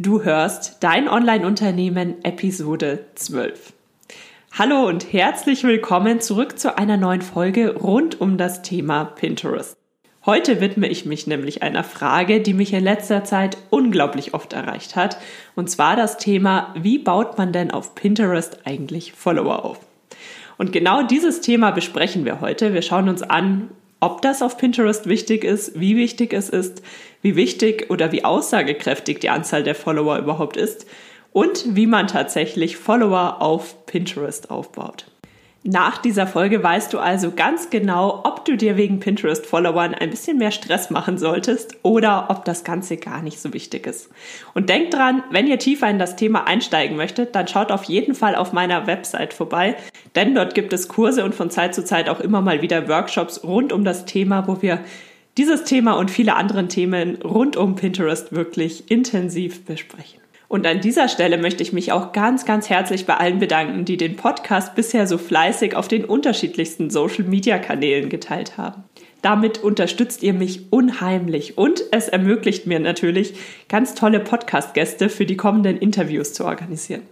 Du hörst Dein Online-Unternehmen Episode 12. Hallo und herzlich willkommen zurück zu einer neuen Folge rund um das Thema Pinterest. Heute widme ich mich nämlich einer Frage, die mich in letzter Zeit unglaublich oft erreicht hat, und zwar das Thema, wie baut man denn auf Pinterest eigentlich Follower auf? Und genau dieses Thema besprechen wir heute. Wir schauen uns an, ob das auf Pinterest wichtig ist, wie wichtig es ist, wie wichtig oder wie aussagekräftig die Anzahl der Follower überhaupt ist und wie man tatsächlich Follower auf Pinterest aufbaut. Nach dieser Folge weißt du also ganz genau, ob du dir wegen Pinterest-Followern ein bisschen mehr Stress machen solltest oder ob das Ganze gar nicht so wichtig ist. Und denk dran, wenn ihr tiefer in das Thema einsteigen möchtet, dann schaut auf jeden Fall auf meiner Website vorbei, denn dort gibt es Kurse und von Zeit zu Zeit auch immer mal wieder Workshops rund um das Thema, wo wir dieses Thema und viele andere Themen rund um Pinterest wirklich intensiv besprechen. Und an dieser Stelle möchte ich mich auch ganz, ganz herzlich bei allen bedanken, die den Podcast bisher so fleißig auf den unterschiedlichsten Social-Media-Kanälen geteilt haben. Damit unterstützt ihr mich unheimlich und es ermöglicht mir natürlich, ganz tolle Podcast-Gäste für die kommenden Interviews zu organisieren.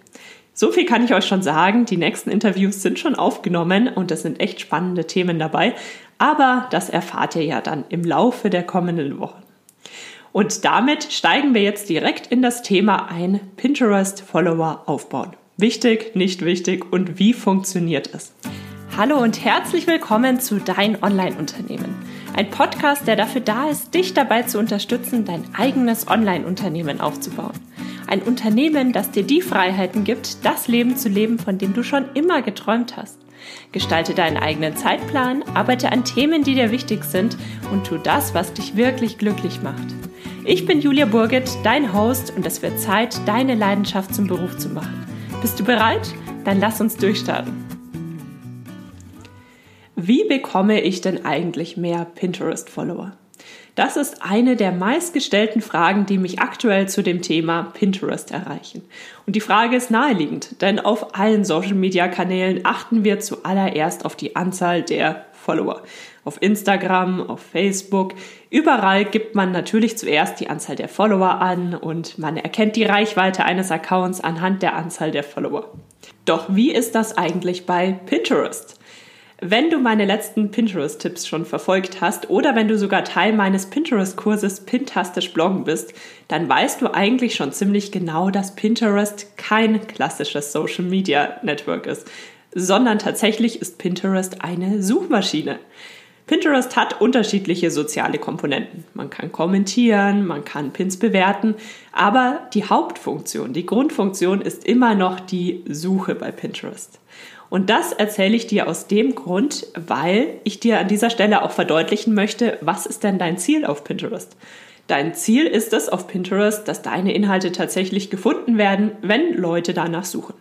So viel kann ich euch schon sagen. Die nächsten Interviews sind schon aufgenommen und es sind echt spannende Themen dabei. Aber das erfahrt ihr ja dann im Laufe der kommenden Wochen. Und damit steigen wir jetzt direkt in das Thema ein Pinterest-Follower aufbauen. Wichtig, nicht wichtig und wie funktioniert es? Hallo und herzlich willkommen zu Dein Online-Unternehmen. Ein Podcast, der dafür da ist, dich dabei zu unterstützen, dein eigenes Online-Unternehmen aufzubauen. Ein Unternehmen, das dir die Freiheiten gibt, das Leben zu leben, von dem du schon immer geträumt hast. Gestalte deinen eigenen Zeitplan, arbeite an Themen, die dir wichtig sind und tu das, was dich wirklich glücklich macht. Ich bin Julia Burget, dein Host und es wird Zeit, deine Leidenschaft zum Beruf zu machen. Bist du bereit? Dann lass uns durchstarten. Wie bekomme ich denn eigentlich mehr Pinterest-Follower? Das ist eine der meistgestellten Fragen, die mich aktuell zu dem Thema Pinterest erreichen. Und die Frage ist naheliegend, denn auf allen Social-Media-Kanälen achten wir zuallererst auf die Anzahl der Follower. Auf Instagram, auf Facebook, überall gibt man natürlich zuerst die Anzahl der Follower an und man erkennt die Reichweite eines Accounts anhand der Anzahl der Follower. Doch wie ist das eigentlich bei Pinterest? Wenn du meine letzten Pinterest-Tipps schon verfolgt hast oder wenn du sogar Teil meines Pinterest-Kurses Pintastisch bloggen bist, dann weißt du eigentlich schon ziemlich genau, dass Pinterest kein klassisches Social-Media-Network ist, sondern tatsächlich ist Pinterest eine Suchmaschine. Pinterest hat unterschiedliche soziale Komponenten. Man kann kommentieren, man kann Pins bewerten, aber die Hauptfunktion, die Grundfunktion ist immer noch die Suche bei Pinterest. Und das erzähle ich dir aus dem Grund, weil ich dir an dieser Stelle auch verdeutlichen möchte, was ist denn dein Ziel auf Pinterest? Dein Ziel ist es auf Pinterest, dass deine Inhalte tatsächlich gefunden werden, wenn Leute danach suchen.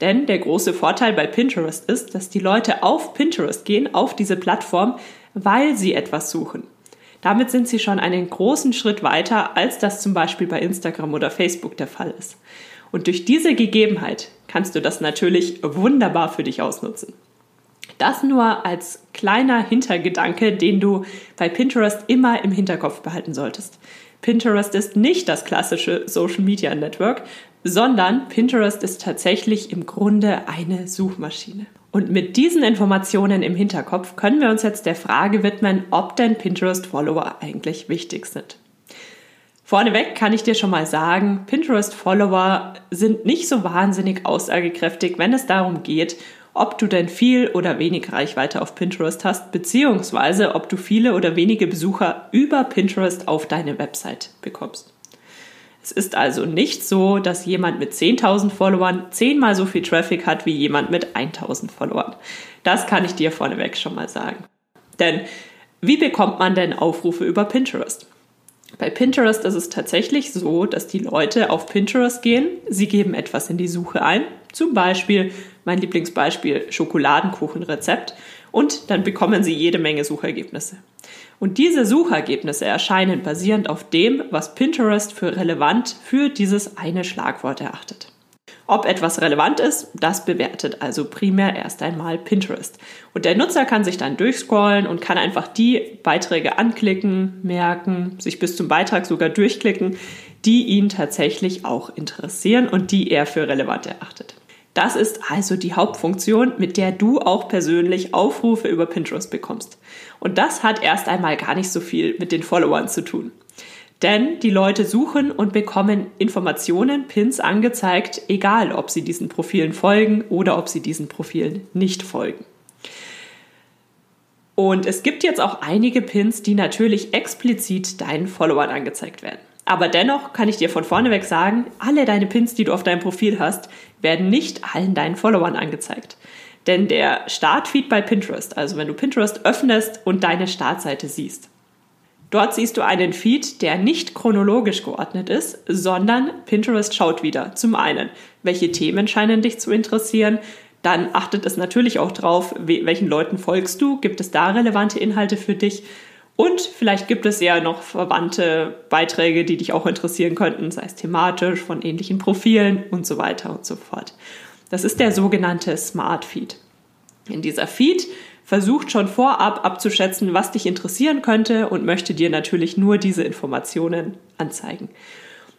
Denn der große Vorteil bei Pinterest ist, dass die Leute auf Pinterest gehen, auf diese Plattform, weil sie etwas suchen. Damit sind sie schon einen großen Schritt weiter, als das zum Beispiel bei Instagram oder Facebook der Fall ist. Und durch diese Gegebenheit kannst du das natürlich wunderbar für dich ausnutzen. Das nur als kleiner Hintergedanke, den du bei Pinterest immer im Hinterkopf behalten solltest. Pinterest ist nicht das klassische Social Media Network, sondern Pinterest ist tatsächlich im Grunde eine Suchmaschine. Und mit diesen Informationen im Hinterkopf können wir uns jetzt der Frage widmen, ob denn Pinterest-Follower eigentlich wichtig sind. Vorneweg kann ich dir schon mal sagen, Pinterest-Follower sind nicht so wahnsinnig aussagekräftig, wenn es darum geht, ob du denn viel oder wenig Reichweite auf Pinterest hast, beziehungsweise ob du viele oder wenige Besucher über Pinterest auf deine Website bekommst. Es ist also nicht so, dass jemand mit 10.000 Followern zehnmal so viel Traffic hat wie jemand mit 1.000 Followern. Das kann ich dir vorneweg schon mal sagen. Denn wie bekommt man denn Aufrufe über Pinterest? Bei Pinterest ist es tatsächlich so, dass die Leute auf Pinterest gehen, sie geben etwas in die Suche ein, zum Beispiel mein Lieblingsbeispiel Schokoladenkuchenrezept, und dann bekommen sie jede Menge Suchergebnisse. Und diese Suchergebnisse erscheinen basierend auf dem, was Pinterest für relevant für dieses eine Schlagwort erachtet. Ob etwas relevant ist, das bewertet also primär erst einmal Pinterest. Und der Nutzer kann sich dann durchscrollen und kann einfach die Beiträge anklicken, merken, sich bis zum Beitrag sogar durchklicken, die ihn tatsächlich auch interessieren und die er für relevant erachtet. Das ist also die Hauptfunktion, mit der du auch persönlich Aufrufe über Pinterest bekommst. Und das hat erst einmal gar nicht so viel mit den Followern zu tun. Denn die Leute suchen und bekommen Informationen, Pins angezeigt, egal ob sie diesen Profilen folgen oder ob sie diesen Profilen nicht folgen. Und es gibt jetzt auch einige Pins, die natürlich explizit deinen Followern angezeigt werden. Aber dennoch kann ich dir von vorneweg sagen, alle deine Pins, die du auf deinem Profil hast, werden nicht allen deinen Followern angezeigt. Denn der Startfeed bei Pinterest, also wenn du Pinterest öffnest und deine Startseite siehst, dort siehst du einen Feed, der nicht chronologisch geordnet ist, sondern Pinterest schaut wieder. Zum einen, welche Themen scheinen dich zu interessieren, dann achtet es natürlich auch drauf, welchen Leuten folgst du, gibt es da relevante Inhalte für dich und vielleicht gibt es ja noch verwandte Beiträge, die dich auch interessieren könnten, sei es thematisch, von ähnlichen Profilen und so weiter und so fort. Das ist der sogenannte Smart Feed. In dieser Feed versucht schon vorab abzuschätzen, was dich interessieren könnte und möchte dir natürlich nur diese Informationen anzeigen.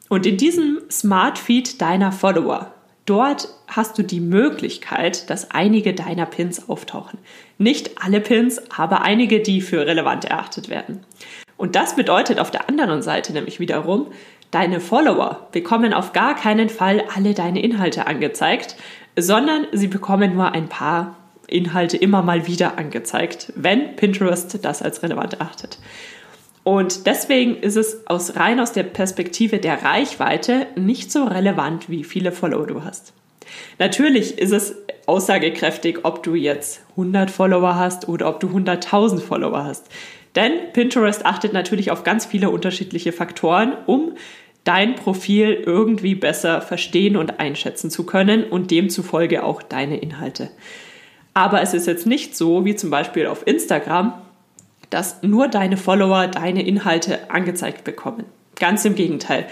Und in diesem Smart Feed deiner Follower Dort hast du die Möglichkeit, dass einige deiner Pins auftauchen. Nicht alle Pins, aber einige, die für relevant erachtet werden. Und das bedeutet auf der anderen Seite nämlich wiederum, deine Follower bekommen auf gar keinen Fall alle deine Inhalte angezeigt, sondern sie bekommen nur ein paar Inhalte immer mal wieder angezeigt, wenn Pinterest das als relevant erachtet. Und deswegen ist es aus, rein aus der Perspektive der Reichweite nicht so relevant, wie viele Follower du hast. Natürlich ist es aussagekräftig, ob du jetzt 100 Follower hast oder ob du 100.000 Follower hast. Denn Pinterest achtet natürlich auf ganz viele unterschiedliche Faktoren, um dein Profil irgendwie besser verstehen und einschätzen zu können und demzufolge auch deine Inhalte. Aber es ist jetzt nicht so, wie zum Beispiel auf Instagram, dass nur deine Follower deine Inhalte angezeigt bekommen. Ganz im Gegenteil.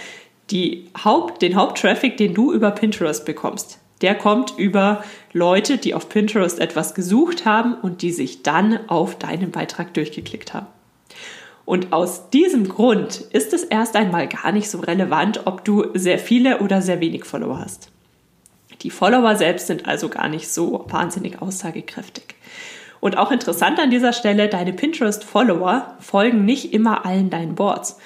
Die Haupt, den Haupttraffic, den du über Pinterest bekommst, der kommt über Leute, die auf Pinterest etwas gesucht haben und die sich dann auf deinen Beitrag durchgeklickt haben. Und aus diesem Grund ist es erst einmal gar nicht so relevant, ob du sehr viele oder sehr wenig Follower hast. Die Follower selbst sind also gar nicht so wahnsinnig aussagekräftig. Und auch interessant an dieser Stelle, deine Pinterest-Follower folgen nicht immer allen deinen Boards.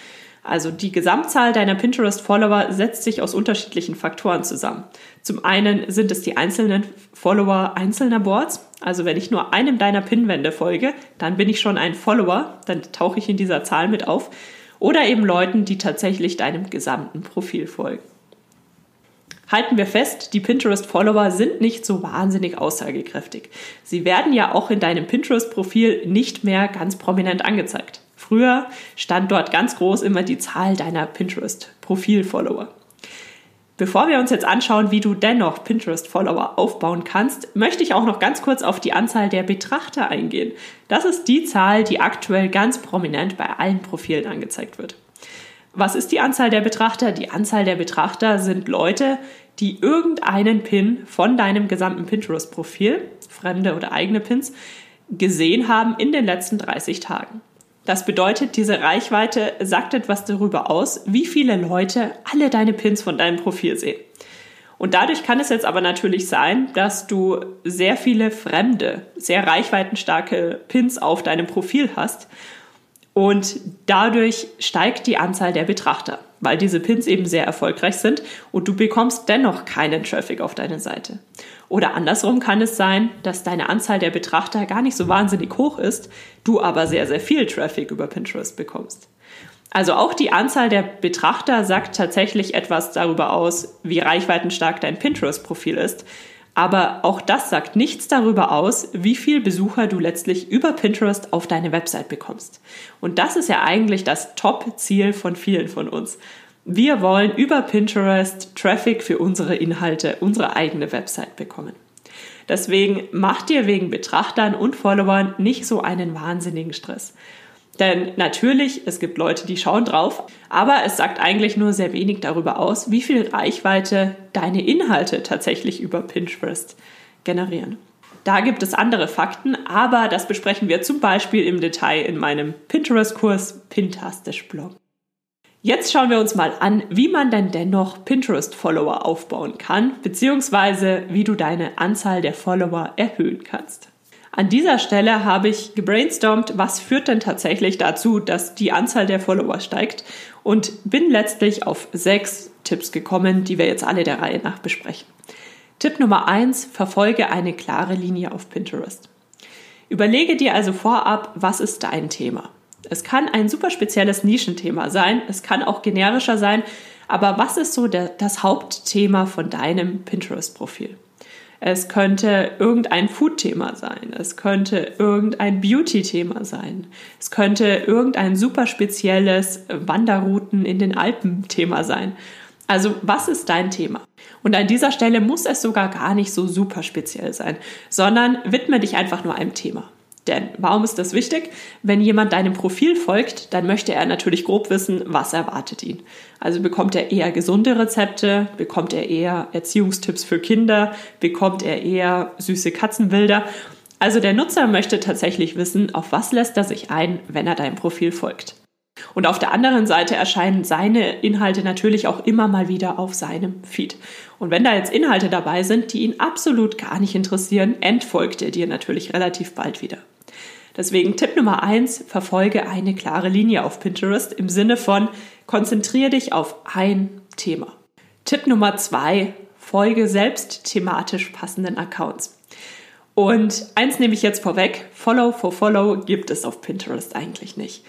Also die Gesamtzahl deiner Pinterest-Follower setzt sich aus unterschiedlichen Faktoren zusammen. Zum einen sind es die einzelnen Follower einzelner Boards. Also wenn ich nur einem deiner Pinwände folge, dann bin ich schon ein Follower, dann tauche ich in dieser Zahl mit auf. Oder eben Leuten, die tatsächlich deinem gesamten Profil folgen halten wir fest, die Pinterest-Follower sind nicht so wahnsinnig aussagekräftig. Sie werden ja auch in deinem Pinterest-Profil nicht mehr ganz prominent angezeigt. Früher stand dort ganz groß immer die Zahl deiner Pinterest-Profil-Follower. Bevor wir uns jetzt anschauen, wie du dennoch Pinterest-Follower aufbauen kannst, möchte ich auch noch ganz kurz auf die Anzahl der Betrachter eingehen. Das ist die Zahl, die aktuell ganz prominent bei allen Profilen angezeigt wird. Was ist die Anzahl der Betrachter? Die Anzahl der Betrachter sind Leute, die irgendeinen Pin von deinem gesamten Pinterest-Profil, fremde oder eigene Pins, gesehen haben in den letzten 30 Tagen. Das bedeutet, diese Reichweite sagt etwas darüber aus, wie viele Leute alle deine Pins von deinem Profil sehen. Und dadurch kann es jetzt aber natürlich sein, dass du sehr viele fremde, sehr reichweitenstarke Pins auf deinem Profil hast und dadurch steigt die Anzahl der Betrachter, weil diese Pins eben sehr erfolgreich sind und du bekommst dennoch keinen Traffic auf deine Seite. Oder andersrum kann es sein, dass deine Anzahl der Betrachter gar nicht so wahnsinnig hoch ist, du aber sehr, sehr viel Traffic über Pinterest bekommst. Also auch die Anzahl der Betrachter sagt tatsächlich etwas darüber aus, wie reichweitenstark dein Pinterest-Profil ist, aber auch das sagt nichts darüber aus, wie viel Besucher du letztlich über Pinterest auf deine Website bekommst. Und das ist ja eigentlich das Top-Ziel von vielen von uns. Wir wollen über Pinterest Traffic für unsere Inhalte, unsere eigene Website bekommen. Deswegen mach dir wegen Betrachtern und Followern nicht so einen wahnsinnigen Stress. Denn natürlich, es gibt Leute, die schauen drauf, aber es sagt eigentlich nur sehr wenig darüber aus, wie viel Reichweite deine Inhalte tatsächlich über Pinterest generieren. Da gibt es andere Fakten, aber das besprechen wir zum Beispiel im Detail in meinem Pinterest-Kurs Pintastisch Blog. Jetzt schauen wir uns mal an, wie man denn dennoch Pinterest-Follower aufbauen kann, beziehungsweise wie du deine Anzahl der Follower erhöhen kannst. An dieser Stelle habe ich gebrainstormt, was führt denn tatsächlich dazu, dass die Anzahl der Follower steigt und bin letztlich auf sechs Tipps gekommen, die wir jetzt alle der Reihe nach besprechen. Tipp Nummer eins: Verfolge eine klare Linie auf Pinterest. Überlege dir also vorab, was ist dein Thema? Es kann ein super spezielles Nischenthema sein, es kann auch generischer sein, aber was ist so der, das Hauptthema von deinem Pinterest-Profil? Es könnte irgendein Food-Thema sein. Es könnte irgendein Beauty-Thema sein. Es könnte irgendein super spezielles Wanderrouten in den Alpen-Thema sein. Also was ist dein Thema? Und an dieser Stelle muss es sogar gar nicht so super speziell sein, sondern widme dich einfach nur einem Thema. Denn warum ist das wichtig? Wenn jemand deinem Profil folgt, dann möchte er natürlich grob wissen, was erwartet ihn. Also bekommt er eher gesunde Rezepte, bekommt er eher Erziehungstipps für Kinder, bekommt er eher süße Katzenbilder. Also der Nutzer möchte tatsächlich wissen, auf was lässt er sich ein, wenn er deinem Profil folgt. Und auf der anderen Seite erscheinen seine Inhalte natürlich auch immer mal wieder auf seinem Feed. Und wenn da jetzt Inhalte dabei sind, die ihn absolut gar nicht interessieren, entfolgt er dir natürlich relativ bald wieder. Deswegen Tipp Nummer eins, verfolge eine klare Linie auf Pinterest im Sinne von konzentriere dich auf ein Thema. Tipp Nummer zwei, folge selbst thematisch passenden Accounts. Und eins nehme ich jetzt vorweg, Follow for Follow gibt es auf Pinterest eigentlich nicht.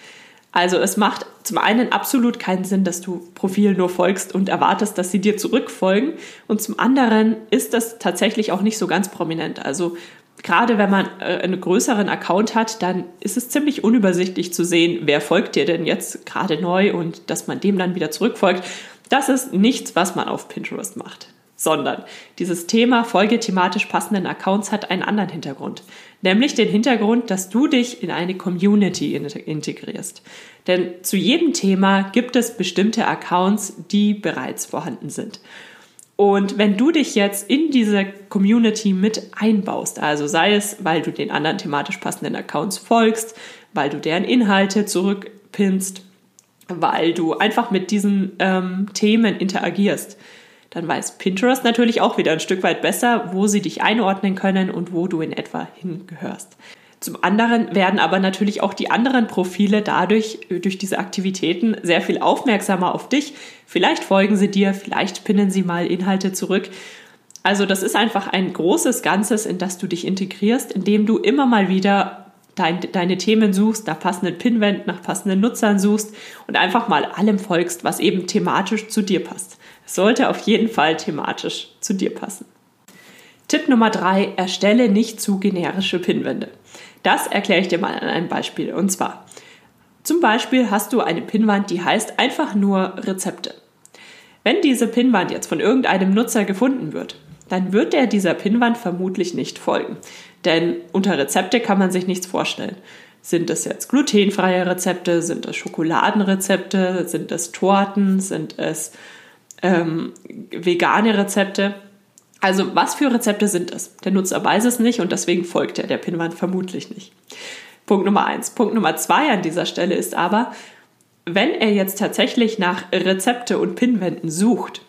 Also es macht zum einen absolut keinen Sinn, dass du Profilen nur folgst und erwartest, dass sie dir zurückfolgen. Und zum anderen ist das tatsächlich auch nicht so ganz prominent. Also gerade wenn man äh, einen größeren Account hat, dann ist es ziemlich unübersichtlich zu sehen, wer folgt dir denn jetzt gerade neu und dass man dem dann wieder zurückfolgt. Das ist nichts, was man auf Pinterest macht sondern dieses Thema Folge thematisch passenden Accounts hat einen anderen Hintergrund, nämlich den Hintergrund, dass du dich in eine Community integrierst. Denn zu jedem Thema gibt es bestimmte Accounts, die bereits vorhanden sind. Und wenn du dich jetzt in diese Community mit einbaust, also sei es, weil du den anderen thematisch passenden Accounts folgst, weil du deren Inhalte zurückpinnst, weil du einfach mit diesen ähm, Themen interagierst, dann weiß Pinterest natürlich auch wieder ein Stück weit besser, wo sie dich einordnen können und wo du in etwa hingehörst. Zum anderen werden aber natürlich auch die anderen Profile dadurch, durch diese Aktivitäten, sehr viel aufmerksamer auf dich. Vielleicht folgen sie dir, vielleicht pinnen sie mal Inhalte zurück. Also das ist einfach ein großes Ganzes, in das du dich integrierst, indem du immer mal wieder dein, deine Themen suchst, nach passenden Pinwänden, nach passenden Nutzern suchst und einfach mal allem folgst, was eben thematisch zu dir passt sollte auf jeden Fall thematisch zu dir passen. Tipp Nummer drei: Erstelle nicht zu generische Pinwände. Das erkläre ich dir mal an einem Beispiel. Und zwar, zum Beispiel hast du eine Pinwand, die heißt einfach nur Rezepte. Wenn diese Pinwand jetzt von irgendeinem Nutzer gefunden wird, dann wird er dieser Pinwand vermutlich nicht folgen. Denn unter Rezepte kann man sich nichts vorstellen. Sind es jetzt glutenfreie Rezepte? Sind es Schokoladenrezepte? Sind es Torten? Sind es ähm, vegane Rezepte. Also was für Rezepte sind es? Der Nutzer weiß es nicht und deswegen folgt er der Pinwand vermutlich nicht. Punkt Nummer eins. Punkt Nummer zwei an dieser Stelle ist aber, wenn er jetzt tatsächlich nach Rezepte und Pinwänden sucht,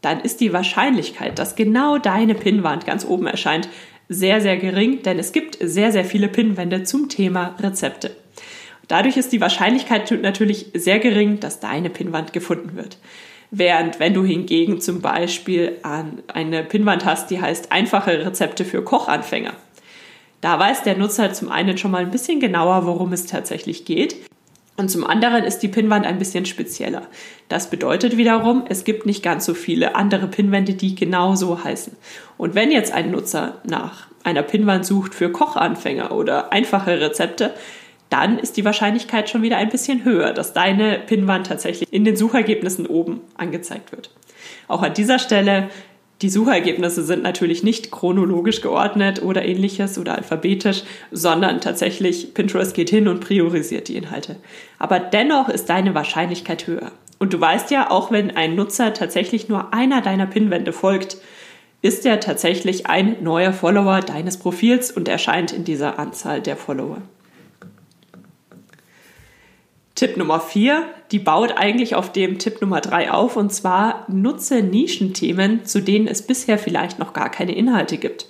dann ist die Wahrscheinlichkeit, dass genau deine Pinwand ganz oben erscheint, sehr, sehr gering, denn es gibt sehr, sehr viele Pinwände zum Thema Rezepte. Dadurch ist die Wahrscheinlichkeit natürlich sehr gering, dass deine Pinwand gefunden wird. Während wenn du hingegen zum Beispiel eine Pinnwand hast, die heißt einfache Rezepte für Kochanfänger. Da weiß der Nutzer zum einen schon mal ein bisschen genauer, worum es tatsächlich geht. Und zum anderen ist die Pinnwand ein bisschen spezieller. Das bedeutet wiederum, es gibt nicht ganz so viele andere Pinnwände, die genauso heißen. Und wenn jetzt ein Nutzer nach einer Pinnwand sucht für Kochanfänger oder einfache Rezepte, dann ist die Wahrscheinlichkeit schon wieder ein bisschen höher, dass deine Pinnwand tatsächlich in den Suchergebnissen oben angezeigt wird. Auch an dieser Stelle, die Suchergebnisse sind natürlich nicht chronologisch geordnet oder ähnliches oder alphabetisch, sondern tatsächlich Pinterest geht hin und priorisiert die Inhalte. Aber dennoch ist deine Wahrscheinlichkeit höher. Und du weißt ja, auch wenn ein Nutzer tatsächlich nur einer deiner Pinwände folgt, ist er tatsächlich ein neuer Follower deines Profils und erscheint in dieser Anzahl der Follower. Tipp Nummer 4, die baut eigentlich auf dem Tipp Nummer 3 auf und zwar nutze Nischenthemen, zu denen es bisher vielleicht noch gar keine Inhalte gibt.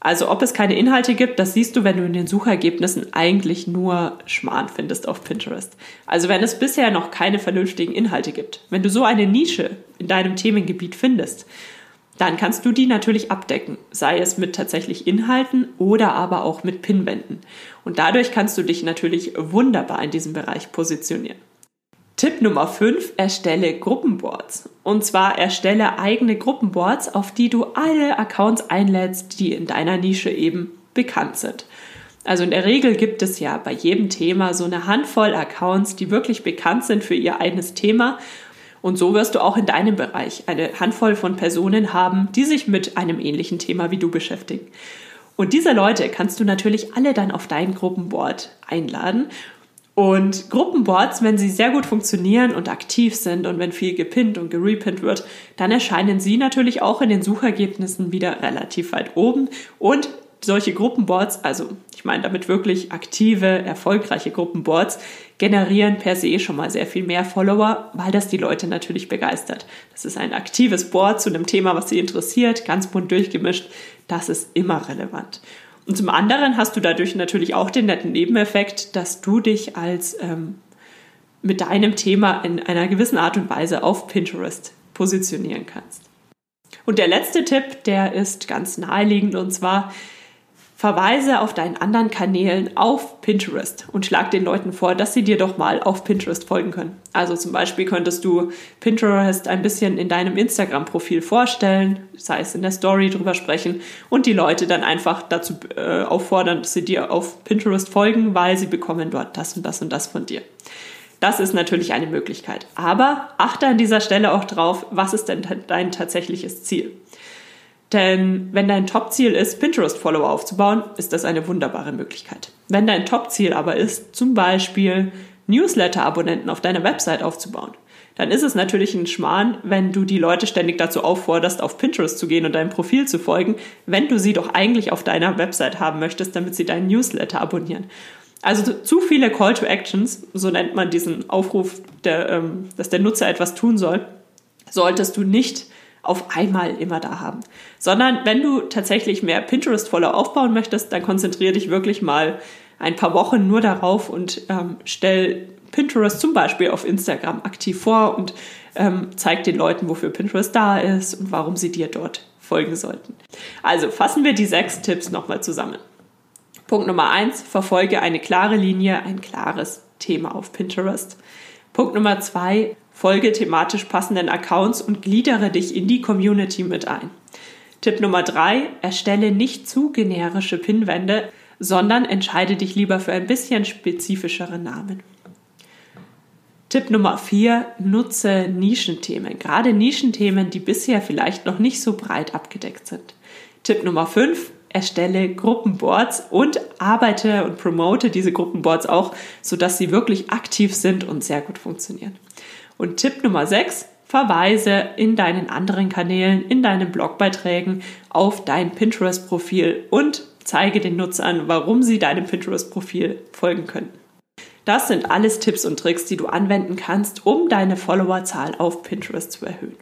Also ob es keine Inhalte gibt, das siehst du, wenn du in den Suchergebnissen eigentlich nur Schmarrn findest auf Pinterest. Also wenn es bisher noch keine vernünftigen Inhalte gibt. Wenn du so eine Nische in deinem Themengebiet findest, dann kannst du die natürlich abdecken, sei es mit tatsächlich Inhalten oder aber auch mit Pinwänden. Und dadurch kannst du dich natürlich wunderbar in diesem Bereich positionieren. Tipp Nummer 5, erstelle Gruppenboards. Und zwar erstelle eigene Gruppenboards, auf die du alle Accounts einlädst, die in deiner Nische eben bekannt sind. Also in der Regel gibt es ja bei jedem Thema so eine Handvoll Accounts, die wirklich bekannt sind für ihr eigenes Thema. Und so wirst du auch in deinem Bereich eine Handvoll von Personen haben, die sich mit einem ähnlichen Thema wie du beschäftigen. Und diese Leute kannst du natürlich alle dann auf dein Gruppenboard einladen und Gruppenboards, wenn sie sehr gut funktionieren und aktiv sind und wenn viel gepinnt und gerepinnt wird, dann erscheinen sie natürlich auch in den Suchergebnissen wieder relativ weit oben. Und solche Gruppenboards, also ich meine damit wirklich aktive, erfolgreiche Gruppenboards, generieren per se schon mal sehr viel mehr Follower, weil das die Leute natürlich begeistert. Das ist ein aktives Board zu einem Thema, was sie interessiert, ganz bunt durchgemischt. Das ist immer relevant. Und zum anderen hast du dadurch natürlich auch den netten Nebeneffekt, dass du dich als ähm, mit deinem Thema in einer gewissen Art und Weise auf Pinterest positionieren kannst. Und der letzte Tipp, der ist ganz naheliegend und zwar Verweise auf deinen anderen Kanälen auf Pinterest und schlag den Leuten vor, dass sie dir doch mal auf Pinterest folgen können. Also zum Beispiel könntest du Pinterest ein bisschen in deinem Instagram-Profil vorstellen, sei es in der Story drüber sprechen und die Leute dann einfach dazu äh, auffordern, dass sie dir auf Pinterest folgen, weil sie bekommen dort das und das und das von dir. Das ist natürlich eine Möglichkeit. Aber achte an dieser Stelle auch drauf, was ist denn dein tatsächliches Ziel? Denn wenn dein Top-Ziel ist, Pinterest-Follower aufzubauen, ist das eine wunderbare Möglichkeit. Wenn dein Top-Ziel aber ist, zum Beispiel Newsletter-Abonnenten auf deiner Website aufzubauen, dann ist es natürlich ein Schmarrn, wenn du die Leute ständig dazu aufforderst, auf Pinterest zu gehen und deinem Profil zu folgen, wenn du sie doch eigentlich auf deiner Website haben möchtest, damit sie deinen Newsletter abonnieren. Also zu viele Call to Actions, so nennt man diesen Aufruf, der, ähm, dass der Nutzer etwas tun soll, solltest du nicht auf einmal immer da haben. Sondern wenn du tatsächlich mehr Pinterest-Follower aufbauen möchtest, dann konzentriere dich wirklich mal ein paar Wochen nur darauf und ähm, stell Pinterest zum Beispiel auf Instagram aktiv vor und ähm, zeig den Leuten, wofür Pinterest da ist und warum sie dir dort folgen sollten. Also fassen wir die sechs Tipps nochmal zusammen. Punkt Nummer eins, verfolge eine klare Linie, ein klares Thema auf Pinterest. Punkt Nummer zwei, folge thematisch passenden Accounts und gliedere dich in die Community mit ein. Tipp Nummer drei, erstelle nicht zu generische Pinwände, sondern entscheide dich lieber für ein bisschen spezifischere Namen. Tipp Nummer vier, nutze Nischenthemen, gerade Nischenthemen, die bisher vielleicht noch nicht so breit abgedeckt sind. Tipp Nummer fünf, erstelle Gruppenboards und arbeite und promote diese Gruppenboards auch, sodass sie wirklich aktiv sind und sehr gut funktionieren. Und Tipp Nummer 6, verweise in deinen anderen Kanälen, in deinen Blogbeiträgen auf dein Pinterest-Profil und zeige den Nutzern, warum sie deinem Pinterest-Profil folgen können. Das sind alles Tipps und Tricks, die du anwenden kannst, um deine Followerzahl auf Pinterest zu erhöhen.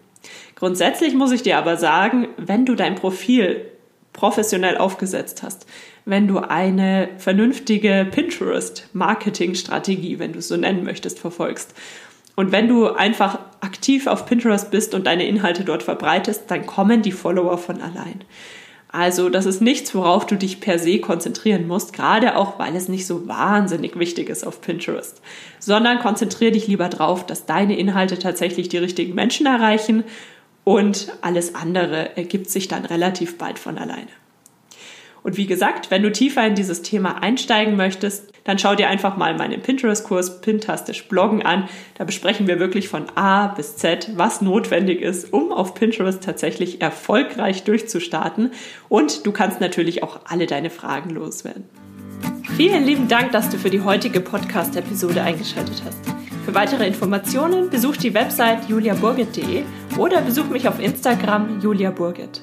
Grundsätzlich muss ich dir aber sagen, wenn du dein Profil professionell aufgesetzt hast, wenn du eine vernünftige Pinterest-Marketing-Strategie, wenn du es so nennen möchtest, verfolgst und wenn du einfach aktiv auf Pinterest bist und deine Inhalte dort verbreitest, dann kommen die Follower von allein. Also das ist nichts, worauf du dich per se konzentrieren musst, gerade auch weil es nicht so wahnsinnig wichtig ist auf Pinterest, sondern konzentriere dich lieber darauf, dass deine Inhalte tatsächlich die richtigen Menschen erreichen und alles andere ergibt sich dann relativ bald von alleine. Und wie gesagt, wenn du tiefer in dieses Thema einsteigen möchtest, dann schau dir einfach mal meinen Pinterest-Kurs Pintastisch Bloggen an. Da besprechen wir wirklich von A bis Z, was notwendig ist, um auf Pinterest tatsächlich erfolgreich durchzustarten. Und du kannst natürlich auch alle deine Fragen loswerden. Vielen lieben Dank, dass du für die heutige Podcast-Episode eingeschaltet hast. Für weitere Informationen besuch die Website juliaburgit.de oder besuch mich auf Instagram juliaburgit.